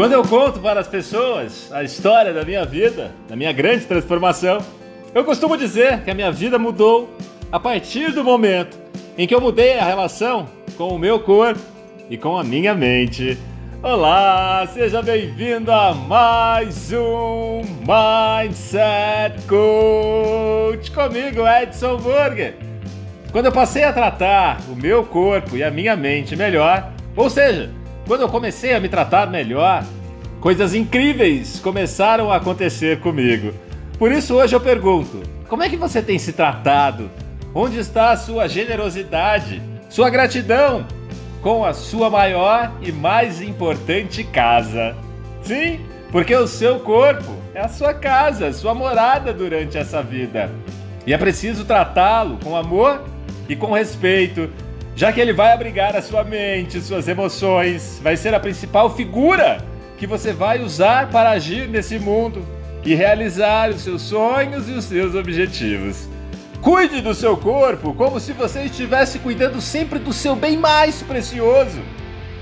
Quando eu conto para as pessoas a história da minha vida, da minha grande transformação, eu costumo dizer que a minha vida mudou a partir do momento em que eu mudei a relação com o meu corpo e com a minha mente. Olá, seja bem-vindo a mais um Mindset Coach comigo, Edson Burger. Quando eu passei a tratar o meu corpo e a minha mente melhor, ou seja, quando eu comecei a me tratar melhor, coisas incríveis começaram a acontecer comigo. Por isso hoje eu pergunto: como é que você tem se tratado? Onde está a sua generosidade, sua gratidão com a sua maior e mais importante casa? Sim, porque o seu corpo é a sua casa, sua morada durante essa vida. E é preciso tratá-lo com amor e com respeito, já que ele vai abrigar a sua mente, suas emoções, vai ser a principal figura que você vai usar para agir nesse mundo e realizar os seus sonhos e os seus objetivos. Cuide do seu corpo como se você estivesse cuidando sempre do seu bem mais precioso.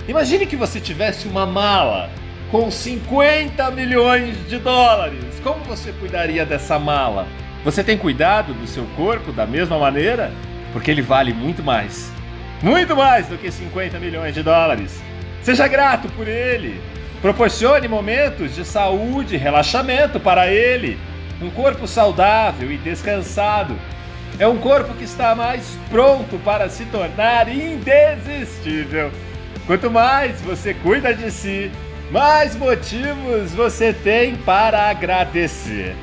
Imagine que você tivesse uma mala com 50 milhões de dólares. Como você cuidaria dessa mala? Você tem cuidado do seu corpo da mesma maneira? Porque ele vale muito mais muito mais do que 50 milhões de dólares. Seja grato por ele. Proporcione momentos de saúde e relaxamento para ele. Um corpo saudável e descansado é um corpo que está mais pronto para se tornar indesistível. Quanto mais você cuida de si, mais motivos você tem para agradecer.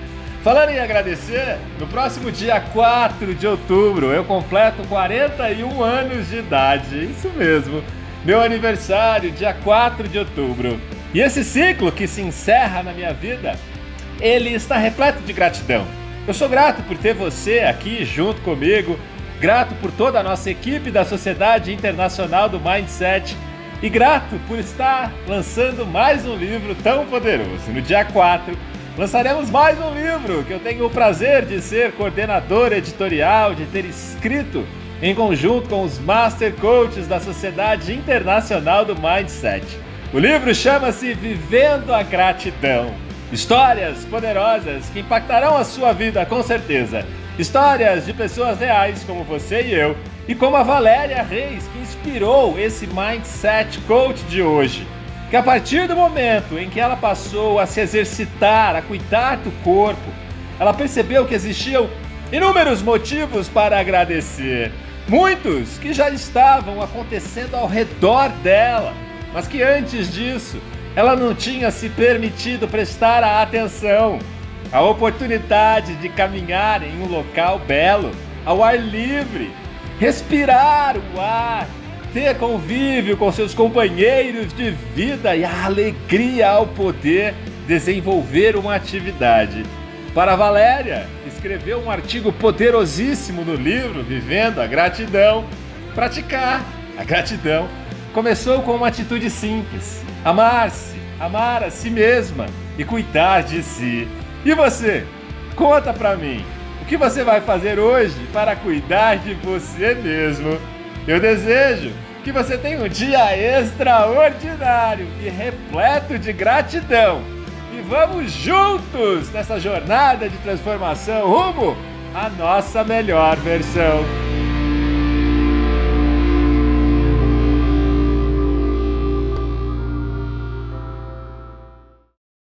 Falando em agradecer, no próximo dia 4 de outubro eu completo 41 anos de idade. Isso mesmo, meu aniversário, dia 4 de outubro. E esse ciclo que se encerra na minha vida, ele está repleto de gratidão. Eu sou grato por ter você aqui junto comigo, grato por toda a nossa equipe da Sociedade Internacional do Mindset e grato por estar lançando mais um livro tão poderoso. No dia 4 lançaremos mais um livro que eu tenho o prazer de ser coordenador editorial, de ter escrito em conjunto com os Master Coaches da Sociedade Internacional do Mindset. O livro chama-se Vivendo a Gratidão. Histórias poderosas que impactarão a sua vida com certeza. Histórias de pessoas reais como você e eu, e como a Valéria Reis, que inspirou esse Mindset Coach de hoje que a partir do momento em que ela passou a se exercitar, a cuidar do corpo, ela percebeu que existiam inúmeros motivos para agradecer. Muitos que já estavam acontecendo ao redor dela, mas que antes disso ela não tinha se permitido prestar a atenção. A oportunidade de caminhar em um local belo, ao ar livre, respirar o ar, ter convívio com seus companheiros de vida e a alegria ao poder desenvolver uma atividade. Para Valéria, escreveu um artigo poderosíssimo no livro Vivendo a Gratidão. Praticar a gratidão começou com uma atitude simples: amar-se, amar a si mesma e cuidar de si. E você? Conta pra mim, o que você vai fazer hoje para cuidar de você mesmo? Eu desejo que você tenha um dia extraordinário e repleto de gratidão. E vamos juntos nessa jornada de transformação rumo à nossa melhor versão.